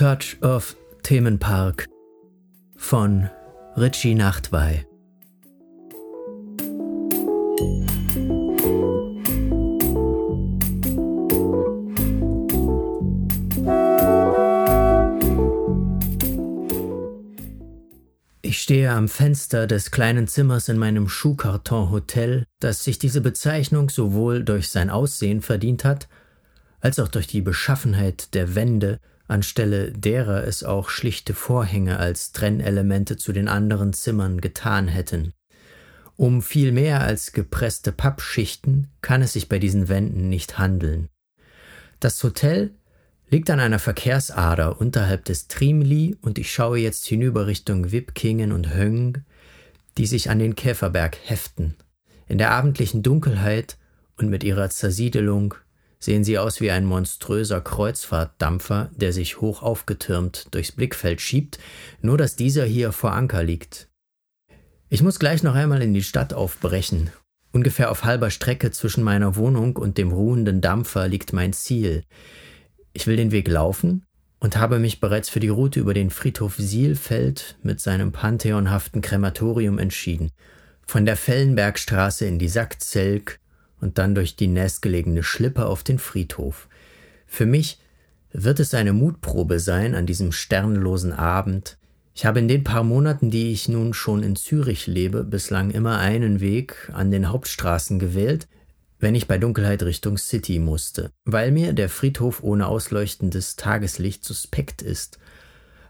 Touch of Themenpark von Richie Nachtwey. Ich stehe am Fenster des kleinen Zimmers in meinem Schuhkarton-Hotel, das sich diese Bezeichnung sowohl durch sein Aussehen verdient hat, als auch durch die Beschaffenheit der Wände, anstelle derer es auch schlichte Vorhänge als Trennelemente zu den anderen Zimmern getan hätten. Um viel mehr als gepresste Pappschichten kann es sich bei diesen Wänden nicht handeln. Das Hotel liegt an einer Verkehrsader unterhalb des Trimli und ich schaue jetzt hinüber Richtung Wipkingen und Höng, die sich an den Käferberg heften. In der abendlichen Dunkelheit und mit ihrer Zersiedelung sehen sie aus wie ein monströser Kreuzfahrtdampfer, der sich hoch aufgetürmt durchs Blickfeld schiebt, nur dass dieser hier vor Anker liegt. Ich muss gleich noch einmal in die Stadt aufbrechen. Ungefähr auf halber Strecke zwischen meiner Wohnung und dem ruhenden Dampfer liegt mein Ziel. Ich will den Weg laufen und habe mich bereits für die Route über den Friedhof Sielfeld mit seinem pantheonhaften Krematorium entschieden. Von der Fellenbergstraße in die Sackzelk und dann durch die nächstgelegene Schlippe auf den Friedhof. Für mich wird es eine Mutprobe sein an diesem sternlosen Abend. Ich habe in den paar Monaten, die ich nun schon in Zürich lebe, bislang immer einen Weg an den Hauptstraßen gewählt, wenn ich bei Dunkelheit Richtung City musste, weil mir der Friedhof ohne ausleuchtendes Tageslicht suspekt ist.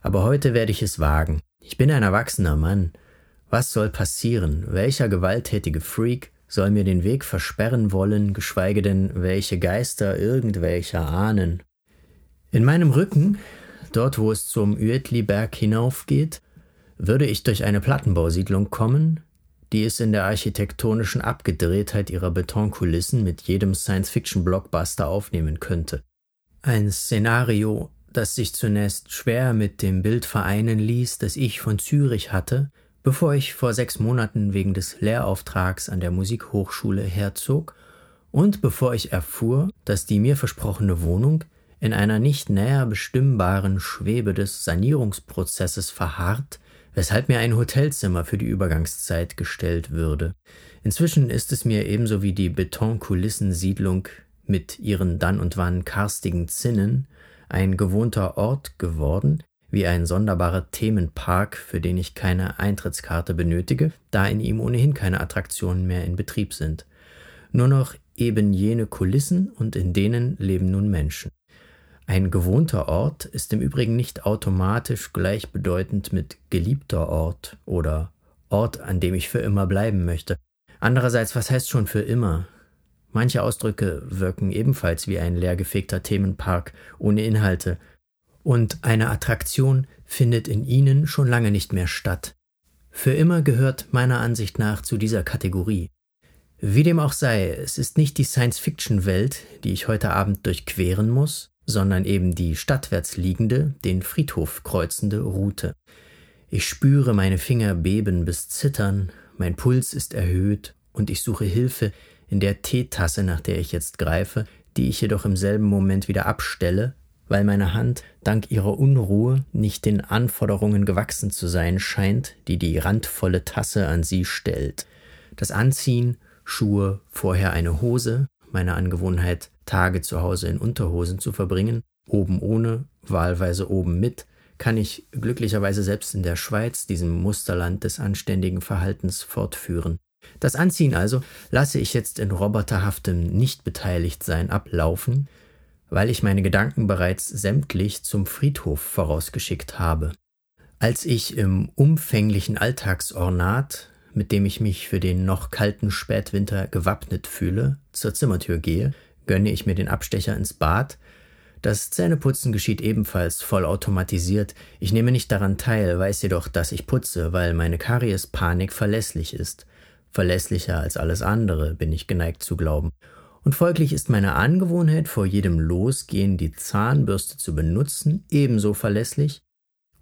Aber heute werde ich es wagen. Ich bin ein erwachsener Mann. Was soll passieren? Welcher gewalttätige Freak soll mir den Weg versperren wollen, geschweige denn welche Geister irgendwelcher ahnen. In meinem Rücken, dort wo es zum Uetliberg hinaufgeht, würde ich durch eine Plattenbausiedlung kommen, die es in der architektonischen Abgedrehtheit ihrer Betonkulissen mit jedem Science-Fiction-Blockbuster aufnehmen könnte. Ein Szenario, das sich zunächst schwer mit dem Bild vereinen ließ, das ich von Zürich hatte, bevor ich vor sechs Monaten wegen des Lehrauftrags an der Musikhochschule herzog und bevor ich erfuhr, dass die mir versprochene Wohnung in einer nicht näher bestimmbaren Schwebe des Sanierungsprozesses verharrt, weshalb mir ein Hotelzimmer für die Übergangszeit gestellt würde. Inzwischen ist es mir ebenso wie die Betonkulissensiedlung mit ihren dann und wann karstigen Zinnen ein gewohnter Ort geworden, wie ein sonderbarer Themenpark, für den ich keine Eintrittskarte benötige, da in ihm ohnehin keine Attraktionen mehr in Betrieb sind. Nur noch eben jene Kulissen und in denen leben nun Menschen. Ein gewohnter Ort ist im Übrigen nicht automatisch gleichbedeutend mit geliebter Ort oder Ort, an dem ich für immer bleiben möchte. Andererseits, was heißt schon für immer? Manche Ausdrücke wirken ebenfalls wie ein leergefegter Themenpark ohne Inhalte, und eine Attraktion findet in ihnen schon lange nicht mehr statt. Für immer gehört meiner Ansicht nach zu dieser Kategorie. Wie dem auch sei, es ist nicht die Science-Fiction-Welt, die ich heute Abend durchqueren muss, sondern eben die stadtwärts liegende, den Friedhof kreuzende Route. Ich spüre meine Finger beben bis zittern, mein Puls ist erhöht und ich suche Hilfe in der Teetasse, nach der ich jetzt greife, die ich jedoch im selben Moment wieder abstelle, weil meine Hand dank ihrer Unruhe nicht den Anforderungen gewachsen zu sein scheint, die die randvolle Tasse an sie stellt. Das Anziehen, Schuhe, vorher eine Hose, meine Angewohnheit, Tage zu Hause in Unterhosen zu verbringen, oben ohne, wahlweise oben mit, kann ich glücklicherweise selbst in der Schweiz, diesem Musterland des anständigen Verhaltens, fortführen. Das Anziehen also lasse ich jetzt in roboterhaftem Nichtbeteiligtsein ablaufen, weil ich meine Gedanken bereits sämtlich zum Friedhof vorausgeschickt habe. Als ich im umfänglichen Alltagsornat, mit dem ich mich für den noch kalten Spätwinter gewappnet fühle, zur Zimmertür gehe, gönne ich mir den Abstecher ins Bad. Das Zähneputzen geschieht ebenfalls vollautomatisiert. Ich nehme nicht daran teil, weiß jedoch, dass ich putze, weil meine Kariespanik verlässlich ist. Verlässlicher als alles andere, bin ich geneigt zu glauben und folglich ist meine Angewohnheit, vor jedem Losgehen die Zahnbürste zu benutzen, ebenso verlässlich.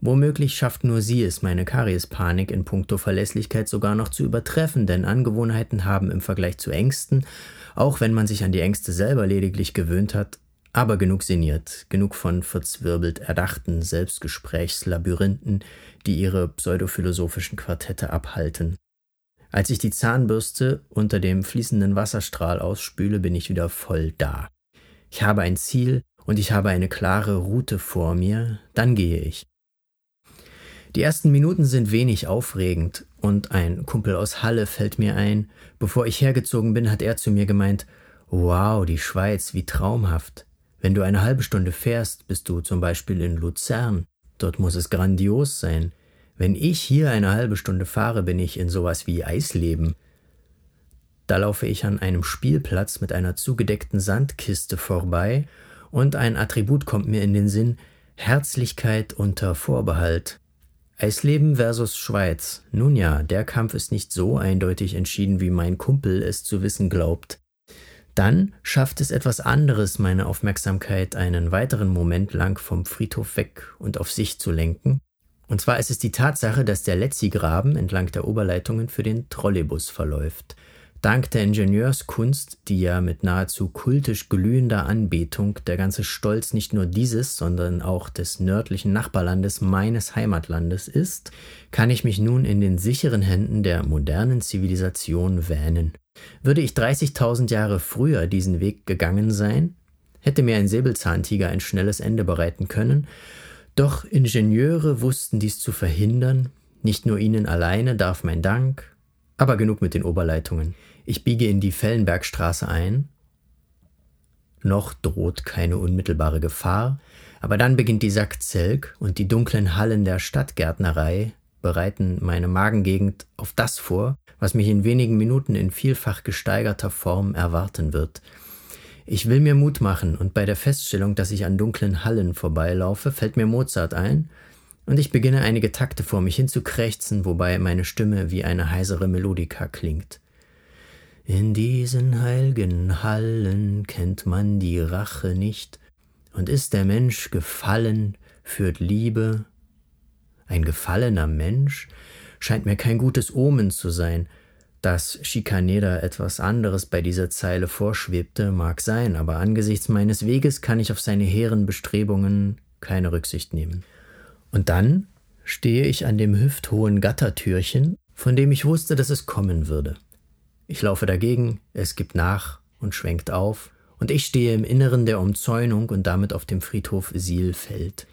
Womöglich schafft nur sie es, meine Kariespanik in puncto Verlässlichkeit sogar noch zu übertreffen, denn Angewohnheiten haben im Vergleich zu Ängsten, auch wenn man sich an die Ängste selber lediglich gewöhnt hat, aber genug sinniert, genug von verzwirbelt erdachten Selbstgesprächslabyrinthen, die ihre pseudophilosophischen Quartette abhalten. Als ich die Zahnbürste unter dem fließenden Wasserstrahl ausspüle, bin ich wieder voll da. Ich habe ein Ziel und ich habe eine klare Route vor mir, dann gehe ich. Die ersten Minuten sind wenig aufregend und ein Kumpel aus Halle fällt mir ein. Bevor ich hergezogen bin, hat er zu mir gemeint, wow, die Schweiz, wie traumhaft. Wenn du eine halbe Stunde fährst, bist du zum Beispiel in Luzern. Dort muss es grandios sein. Wenn ich hier eine halbe Stunde fahre, bin ich in sowas wie Eisleben. Da laufe ich an einem Spielplatz mit einer zugedeckten Sandkiste vorbei und ein Attribut kommt mir in den Sinn Herzlichkeit unter Vorbehalt. Eisleben versus Schweiz. Nun ja, der Kampf ist nicht so eindeutig entschieden, wie mein Kumpel es zu wissen glaubt. Dann schafft es etwas anderes, meine Aufmerksamkeit einen weiteren Moment lang vom Friedhof weg und auf sich zu lenken. Und zwar ist es die Tatsache, dass der Letzi-Graben entlang der Oberleitungen für den Trolleybus verläuft. Dank der Ingenieurskunst, die ja mit nahezu kultisch glühender Anbetung der ganze Stolz nicht nur dieses, sondern auch des nördlichen Nachbarlandes meines Heimatlandes ist, kann ich mich nun in den sicheren Händen der modernen Zivilisation wähnen. Würde ich 30.000 Jahre früher diesen Weg gegangen sein, hätte mir ein Säbelzahntiger ein schnelles Ende bereiten können, doch Ingenieure wussten dies zu verhindern, nicht nur ihnen alleine darf mein Dank, aber genug mit den Oberleitungen. Ich biege in die Fellenbergstraße ein. Noch droht keine unmittelbare Gefahr, aber dann beginnt die Sackzelk und die dunklen Hallen der Stadtgärtnerei bereiten meine Magengegend auf das vor, was mich in wenigen Minuten in vielfach gesteigerter Form erwarten wird. Ich will mir Mut machen, und bei der Feststellung, dass ich an dunklen Hallen vorbeilaufe, fällt mir Mozart ein, und ich beginne einige Takte vor mich hin zu krächzen, wobei meine Stimme wie eine heisere Melodika klingt. In diesen heilgen Hallen kennt man die Rache nicht, und ist der Mensch gefallen, führt Liebe. Ein gefallener Mensch scheint mir kein gutes Omen zu sein. Dass Schikaneder etwas anderes bei dieser Zeile vorschwebte, mag sein, aber angesichts meines Weges kann ich auf seine hehren Bestrebungen keine Rücksicht nehmen. Und dann stehe ich an dem hüfthohen Gattertürchen, von dem ich wusste, dass es kommen würde. Ich laufe dagegen, es gibt nach und schwenkt auf, und ich stehe im Inneren der Umzäunung und damit auf dem Friedhof Sielfeld.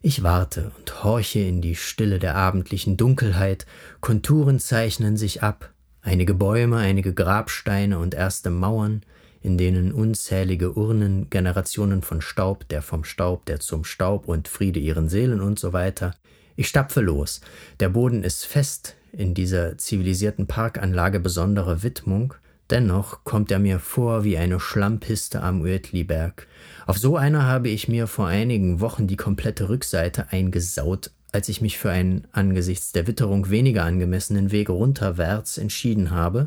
Ich warte und horche in die Stille der abendlichen Dunkelheit, Konturen zeichnen sich ab, einige Bäume, einige Grabsteine und erste Mauern, in denen unzählige Urnen, Generationen von Staub, der vom Staub, der zum Staub und Friede ihren Seelen und so weiter. Ich stapfe los. Der Boden ist fest in dieser zivilisierten Parkanlage besonderer Widmung, dennoch kommt er mir vor wie eine Schlammpiste am Uetliberg. Auf so einer habe ich mir vor einigen Wochen die komplette Rückseite eingesaut, als ich mich für einen angesichts der Witterung weniger angemessenen Weg runterwärts entschieden habe,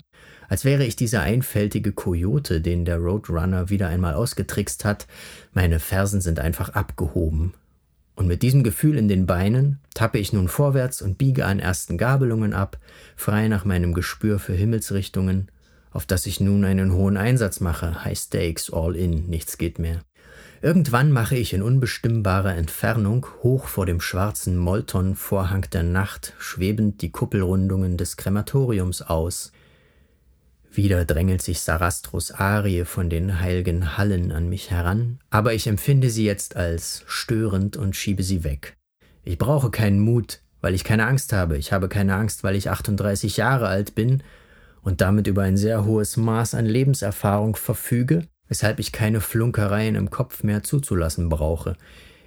als wäre ich dieser einfältige Kojote, den der Roadrunner wieder einmal ausgetrickst hat. Meine Fersen sind einfach abgehoben. Und mit diesem Gefühl in den Beinen tappe ich nun vorwärts und biege an ersten Gabelungen ab, frei nach meinem Gespür für Himmelsrichtungen, auf das ich nun einen hohen Einsatz mache, High Stakes, all in, nichts geht mehr. Irgendwann mache ich in unbestimmbarer Entfernung, hoch vor dem schwarzen Molton-Vorhang der Nacht, schwebend die Kuppelrundungen des Krematoriums aus, wieder drängelt sich Sarastros Arie von den heilgen Hallen an mich heran, aber ich empfinde sie jetzt als störend und schiebe sie weg. Ich brauche keinen Mut, weil ich keine Angst habe. Ich habe keine Angst, weil ich 38 Jahre alt bin und damit über ein sehr hohes Maß an Lebenserfahrung verfüge, weshalb ich keine Flunkereien im Kopf mehr zuzulassen brauche.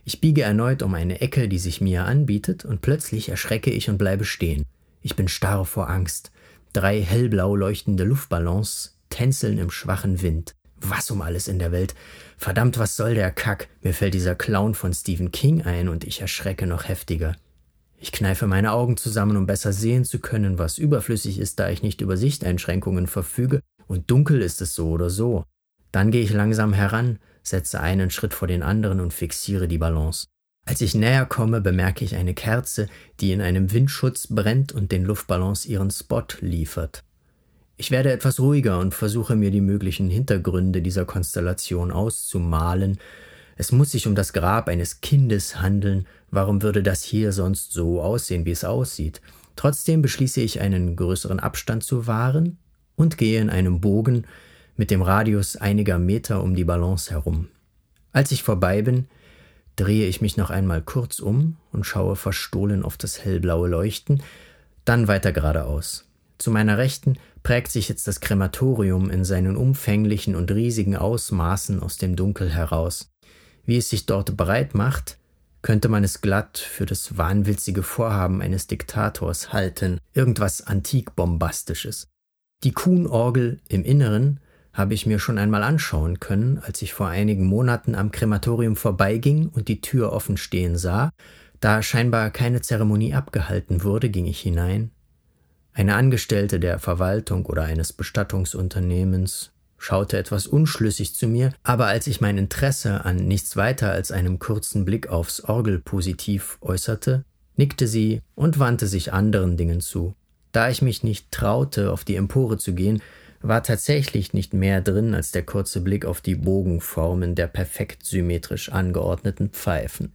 Ich biege erneut um eine Ecke, die sich mir anbietet, und plötzlich erschrecke ich und bleibe stehen. Ich bin starr vor Angst. Drei hellblau leuchtende Luftballons tänzeln im schwachen Wind. Was um alles in der Welt? Verdammt, was soll der Kack? Mir fällt dieser Clown von Stephen King ein und ich erschrecke noch heftiger. Ich kneife meine Augen zusammen, um besser sehen zu können, was überflüssig ist, da ich nicht über Sichteinschränkungen verfüge, und dunkel ist es so oder so. Dann gehe ich langsam heran, setze einen Schritt vor den anderen und fixiere die Balance. Als ich näher komme, bemerke ich eine Kerze, die in einem Windschutz brennt und den Luftballons ihren Spot liefert. Ich werde etwas ruhiger und versuche mir die möglichen Hintergründe dieser Konstellation auszumalen. Es muss sich um das Grab eines Kindes handeln. Warum würde das hier sonst so aussehen, wie es aussieht? Trotzdem beschließe ich, einen größeren Abstand zu wahren und gehe in einem Bogen mit dem Radius einiger Meter um die Balance herum. Als ich vorbei bin, drehe ich mich noch einmal kurz um und schaue verstohlen auf das hellblaue Leuchten, dann weiter geradeaus. Zu meiner Rechten prägt sich jetzt das Krematorium in seinen umfänglichen und riesigen Ausmaßen aus dem Dunkel heraus. Wie es sich dort breit macht, könnte man es glatt für das wahnwitzige Vorhaben eines Diktators halten, irgendwas antik-bombastisches. Die Kuhnorgel im Inneren habe ich mir schon einmal anschauen können, als ich vor einigen Monaten am Krematorium vorbeiging und die Tür offen stehen sah. Da scheinbar keine Zeremonie abgehalten wurde, ging ich hinein. Eine Angestellte der Verwaltung oder eines Bestattungsunternehmens schaute etwas unschlüssig zu mir, aber als ich mein Interesse an nichts weiter als einem kurzen Blick aufs Orgelpositiv äußerte, nickte sie und wandte sich anderen Dingen zu. Da ich mich nicht traute, auf die Empore zu gehen, war tatsächlich nicht mehr drin als der kurze Blick auf die Bogenformen der perfekt symmetrisch angeordneten Pfeifen.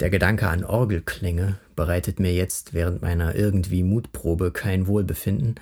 Der Gedanke an Orgelklänge bereitet mir jetzt während meiner irgendwie Mutprobe kein Wohlbefinden,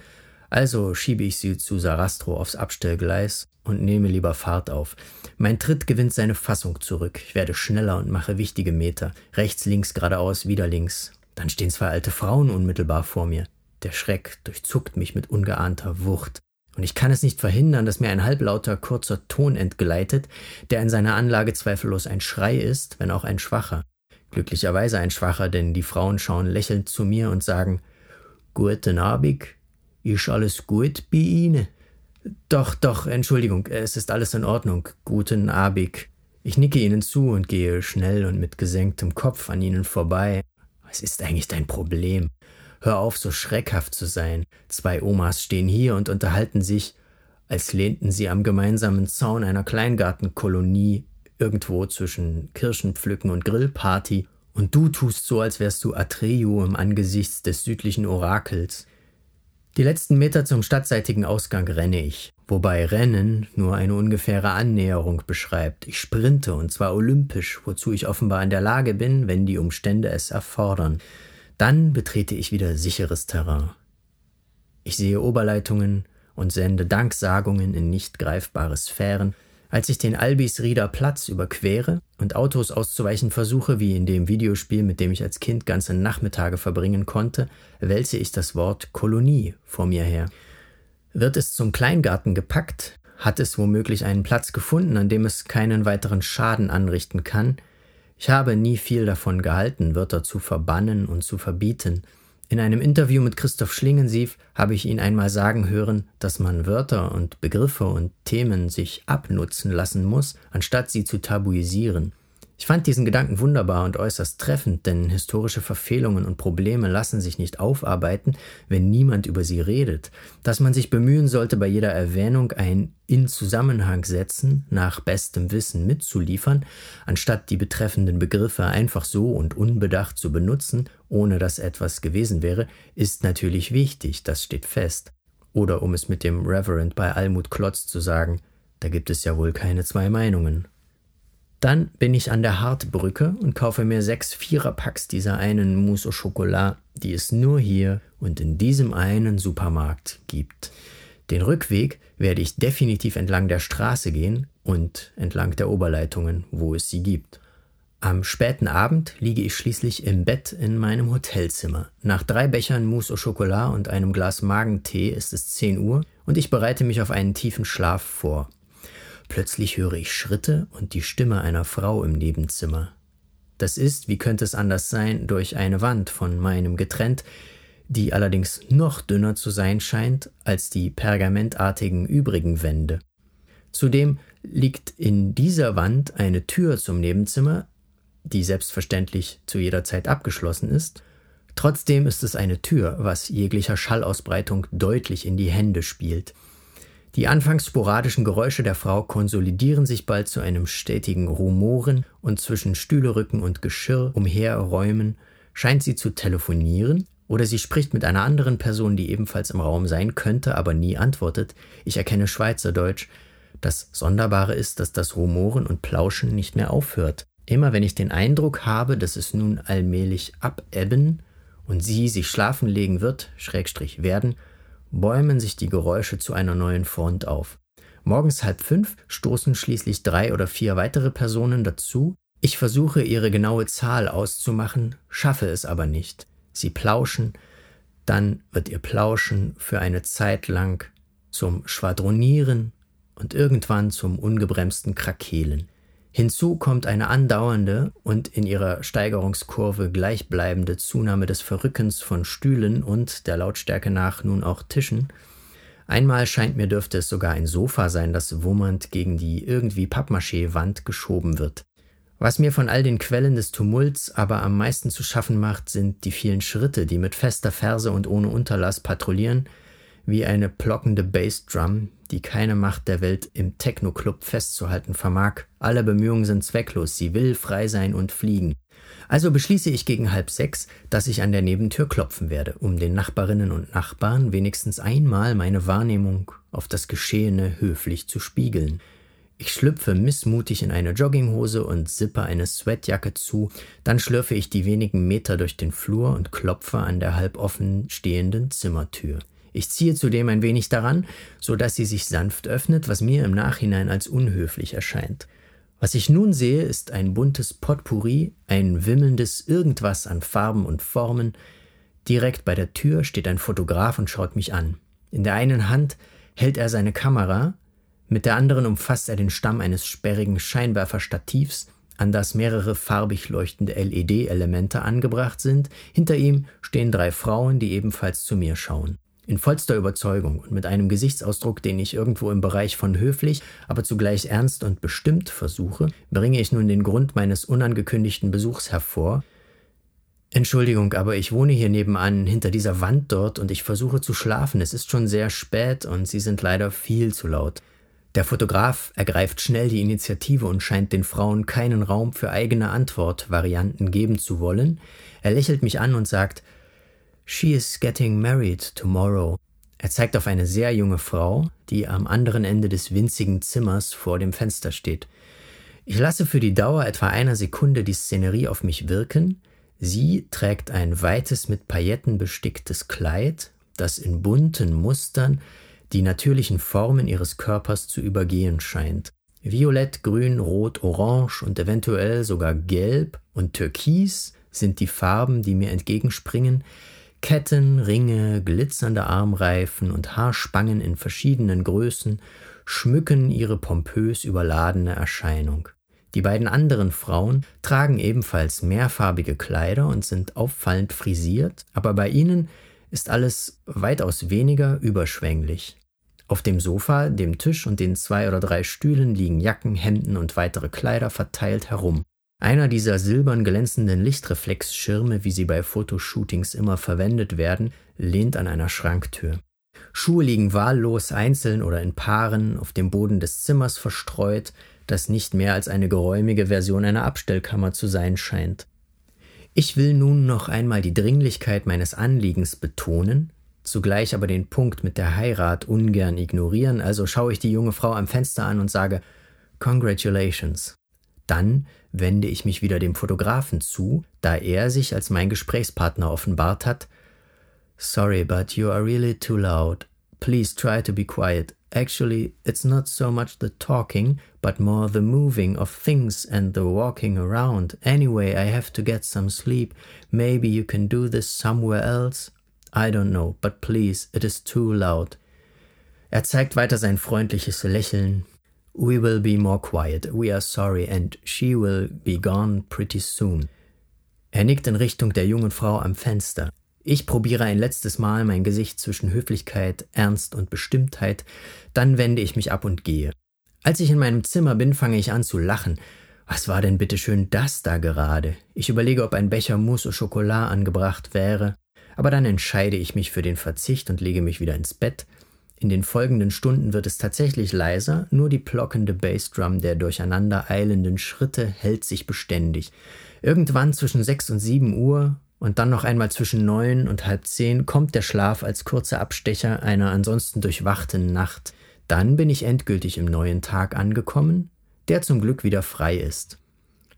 also schiebe ich sie zu Sarastro aufs Abstellgleis und nehme lieber Fahrt auf. Mein Tritt gewinnt seine Fassung zurück. Ich werde schneller und mache wichtige Meter. Rechts, links, geradeaus, wieder links. Dann stehen zwei alte Frauen unmittelbar vor mir. Der Schreck durchzuckt mich mit ungeahnter Wucht. Und ich kann es nicht verhindern, dass mir ein halblauter, kurzer Ton entgleitet, der in seiner Anlage zweifellos ein Schrei ist, wenn auch ein schwacher. Glücklicherweise ein schwacher, denn die Frauen schauen lächelnd zu mir und sagen Guten Abend, ist alles gut bei Ihnen? Doch, doch, Entschuldigung, es ist alles in Ordnung. Guten Abend. Ich nicke ihnen zu und gehe schnell und mit gesenktem Kopf an ihnen vorbei. Was ist eigentlich dein Problem? Hör auf, so schreckhaft zu sein. Zwei Omas stehen hier und unterhalten sich, als lehnten sie am gemeinsamen Zaun einer Kleingartenkolonie irgendwo zwischen Kirschenpflücken und Grillparty, und du tust so, als wärst du Atreyu im Angesicht des südlichen Orakels. Die letzten Meter zum stadtseitigen Ausgang renne ich, wobei Rennen nur eine ungefähre Annäherung beschreibt. Ich sprinte und zwar olympisch, wozu ich offenbar in der Lage bin, wenn die Umstände es erfordern. Dann betrete ich wieder sicheres Terrain. Ich sehe Oberleitungen und sende Danksagungen in nicht greifbare Sphären, als ich den Albisrieder Platz überquere und Autos auszuweichen versuche, wie in dem Videospiel, mit dem ich als Kind ganze Nachmittage verbringen konnte, wälze ich das Wort Kolonie vor mir her. Wird es zum Kleingarten gepackt, hat es womöglich einen Platz gefunden, an dem es keinen weiteren Schaden anrichten kann, ich habe nie viel davon gehalten, Wörter zu verbannen und zu verbieten. In einem Interview mit Christoph Schlingensief habe ich ihn einmal sagen hören, dass man Wörter und Begriffe und Themen sich abnutzen lassen muss, anstatt sie zu tabuisieren. Ich fand diesen Gedanken wunderbar und äußerst treffend, denn historische Verfehlungen und Probleme lassen sich nicht aufarbeiten, wenn niemand über sie redet. Dass man sich bemühen sollte, bei jeder Erwähnung ein in Zusammenhang setzen, nach bestem Wissen mitzuliefern, anstatt die betreffenden Begriffe einfach so und unbedacht zu benutzen, ohne dass etwas gewesen wäre, ist natürlich wichtig, das steht fest. Oder um es mit dem Reverend bei Almut Klotz zu sagen, da gibt es ja wohl keine zwei Meinungen. Dann bin ich an der Hartbrücke und kaufe mir sechs Viererpacks dieser einen Mousse au Chocolat, die es nur hier und in diesem einen Supermarkt gibt. Den Rückweg werde ich definitiv entlang der Straße gehen und entlang der Oberleitungen, wo es sie gibt. Am späten Abend liege ich schließlich im Bett in meinem Hotelzimmer. Nach drei Bechern Mousse au Chocolat und einem Glas Magentee ist es 10 Uhr und ich bereite mich auf einen tiefen Schlaf vor. Plötzlich höre ich Schritte und die Stimme einer Frau im Nebenzimmer. Das ist, wie könnte es anders sein, durch eine Wand von meinem getrennt, die allerdings noch dünner zu sein scheint als die pergamentartigen übrigen Wände. Zudem liegt in dieser Wand eine Tür zum Nebenzimmer, die selbstverständlich zu jeder Zeit abgeschlossen ist. Trotzdem ist es eine Tür, was jeglicher Schallausbreitung deutlich in die Hände spielt. Die anfangs sporadischen Geräusche der Frau konsolidieren sich bald zu einem stetigen Rumoren und zwischen Stühlerücken und Geschirr umherräumen scheint sie zu telefonieren Oder sie spricht mit einer anderen Person, die ebenfalls im Raum sein könnte, aber nie antwortet. Ich erkenne Schweizerdeutsch. Das Sonderbare ist, dass das Rumoren und Plauschen nicht mehr aufhört. Immer wenn ich den Eindruck habe, dass es nun allmählich abebben und sie sich schlafen legen wird, Schrägstrich werden, bäumen sich die Geräusche zu einer neuen Front auf. Morgens halb fünf stoßen schließlich drei oder vier weitere Personen dazu. Ich versuche ihre genaue Zahl auszumachen, schaffe es aber nicht. Sie plauschen, dann wird ihr Plauschen für eine Zeit lang zum Schwadronieren und irgendwann zum ungebremsten Krakehlen. Hinzu kommt eine andauernde und in ihrer Steigerungskurve gleichbleibende Zunahme des Verrückens von Stühlen und der Lautstärke nach nun auch Tischen. Einmal scheint mir dürfte es sogar ein Sofa sein, das wummernd gegen die irgendwie Pappmaché-Wand geschoben wird. Was mir von all den Quellen des Tumults aber am meisten zu schaffen macht, sind die vielen Schritte, die mit fester Ferse und ohne Unterlass patrouillieren, wie eine plockende Bassdrum, die keine Macht der Welt im Techno-Club festzuhalten vermag. Alle Bemühungen sind zwecklos, sie will frei sein und fliegen. Also beschließe ich gegen halb sechs, dass ich an der Nebentür klopfen werde, um den Nachbarinnen und Nachbarn wenigstens einmal meine Wahrnehmung auf das Geschehene höflich zu spiegeln. Ich schlüpfe missmutig in eine Jogginghose und sippe eine Sweatjacke zu, dann schlürfe ich die wenigen Meter durch den Flur und klopfe an der halb offen stehenden Zimmertür. Ich ziehe zudem ein wenig daran, so dass sie sich sanft öffnet, was mir im Nachhinein als unhöflich erscheint. Was ich nun sehe, ist ein buntes Potpourri, ein wimmelndes Irgendwas an Farben und Formen. Direkt bei der Tür steht ein Fotograf und schaut mich an. In der einen Hand hält er seine Kamera, mit der anderen umfasst er den Stamm eines sperrigen Scheinwerferstativs, an das mehrere farbig leuchtende LED-Elemente angebracht sind. Hinter ihm stehen drei Frauen, die ebenfalls zu mir schauen. In vollster Überzeugung und mit einem Gesichtsausdruck, den ich irgendwo im Bereich von höflich, aber zugleich ernst und bestimmt versuche, bringe ich nun den Grund meines unangekündigten Besuchs hervor. Entschuldigung, aber ich wohne hier nebenan, hinter dieser Wand dort, und ich versuche zu schlafen. Es ist schon sehr spät und Sie sind leider viel zu laut. Der Fotograf ergreift schnell die Initiative und scheint den Frauen keinen Raum für eigene Antwortvarianten geben zu wollen. Er lächelt mich an und sagt, She is getting married tomorrow. Er zeigt auf eine sehr junge Frau, die am anderen Ende des winzigen Zimmers vor dem Fenster steht. Ich lasse für die Dauer etwa einer Sekunde die Szenerie auf mich wirken. Sie trägt ein weites mit Pailletten besticktes Kleid, das in bunten Mustern die natürlichen Formen ihres Körpers zu übergehen scheint. Violett, Grün, Rot, Orange und eventuell sogar Gelb und Türkis sind die Farben, die mir entgegenspringen. Ketten, Ringe, glitzernde Armreifen und Haarspangen in verschiedenen Größen schmücken ihre pompös überladene Erscheinung. Die beiden anderen Frauen tragen ebenfalls mehrfarbige Kleider und sind auffallend frisiert, aber bei ihnen ist alles weitaus weniger überschwänglich. Auf dem Sofa, dem Tisch und den zwei oder drei Stühlen liegen Jacken, Hemden und weitere Kleider verteilt herum. Einer dieser silbern glänzenden Lichtreflexschirme, wie sie bei Fotoshootings immer verwendet werden, lehnt an einer Schranktür. Schuhe liegen wahllos einzeln oder in Paaren auf dem Boden des Zimmers verstreut, das nicht mehr als eine geräumige Version einer Abstellkammer zu sein scheint. Ich will nun noch einmal die Dringlichkeit meines Anliegens betonen, zugleich aber den Punkt mit der Heirat ungern ignorieren, also schaue ich die junge Frau am Fenster an und sage Congratulations. Dann wende ich mich wieder dem Fotografen zu, da er sich als mein Gesprächspartner offenbart hat. Sorry, but you are really too loud. Please try to be quiet. Actually, it's not so much the talking, but more the moving of things and the walking around. Anyway, I have to get some sleep. Maybe you can do this somewhere else? I don't know, but please, it is too loud. Er zeigt weiter sein freundliches Lächeln. We will be more quiet. We are sorry, and she will be gone pretty soon. Er nickt in Richtung der jungen Frau am Fenster. Ich probiere ein letztes Mal mein Gesicht zwischen Höflichkeit, Ernst und Bestimmtheit, dann wende ich mich ab und gehe. Als ich in meinem Zimmer bin, fange ich an zu lachen. Was war denn bitteschön das da gerade? Ich überlege, ob ein Becher Mousse au Chocolat angebracht wäre, aber dann entscheide ich mich für den Verzicht und lege mich wieder ins Bett. In den folgenden Stunden wird es tatsächlich leiser, nur die plockende Bassdrum der durcheinander eilenden Schritte hält sich beständig. Irgendwann zwischen sechs und sieben Uhr und dann noch einmal zwischen neun und halb zehn kommt der Schlaf als kurzer Abstecher einer ansonsten durchwachten Nacht. Dann bin ich endgültig im neuen Tag angekommen, der zum Glück wieder frei ist.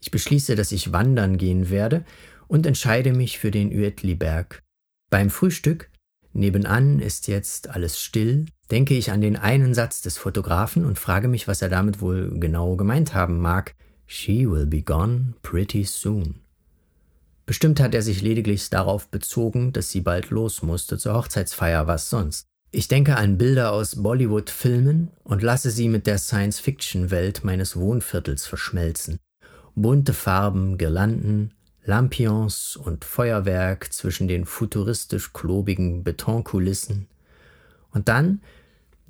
Ich beschließe, dass ich wandern gehen werde und entscheide mich für den Uetliberg. Beim Frühstück, nebenan ist jetzt alles still, denke ich an den einen Satz des Fotografen und frage mich, was er damit wohl genau gemeint haben mag. She will be gone pretty soon. Bestimmt hat er sich lediglich darauf bezogen, dass sie bald los musste zur Hochzeitsfeier, was sonst. Ich denke an Bilder aus Bollywood-Filmen und lasse sie mit der Science-Fiction-Welt meines Wohnviertels verschmelzen. Bunte Farben, Girlanden, Lampions und Feuerwerk zwischen den futuristisch klobigen Betonkulissen. Und dann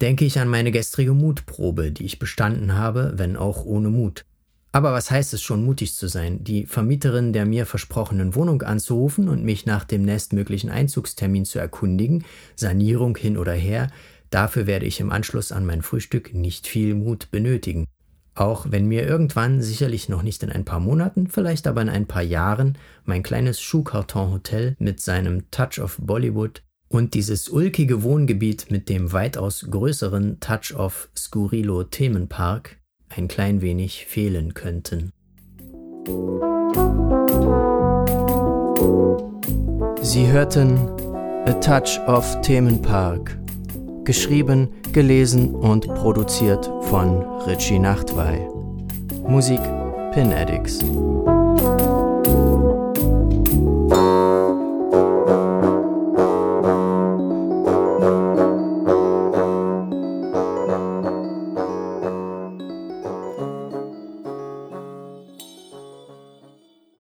denke ich an meine gestrige Mutprobe, die ich bestanden habe, wenn auch ohne Mut. Aber was heißt es schon, mutig zu sein, die Vermieterin der mir versprochenen Wohnung anzurufen und mich nach dem nächstmöglichen Einzugstermin zu erkundigen, Sanierung hin oder her, dafür werde ich im Anschluss an mein Frühstück nicht viel Mut benötigen. Auch wenn mir irgendwann, sicherlich noch nicht in ein paar Monaten, vielleicht aber in ein paar Jahren, mein kleines Schuhkartonhotel mit seinem Touch of Bollywood und dieses ulkige Wohngebiet mit dem weitaus größeren Touch of Skurrilo Themenpark ein klein wenig fehlen könnten. Sie hörten A Touch of Themenpark, geschrieben, gelesen und produziert von Richie Nachtwey. Musik Pin Addicts.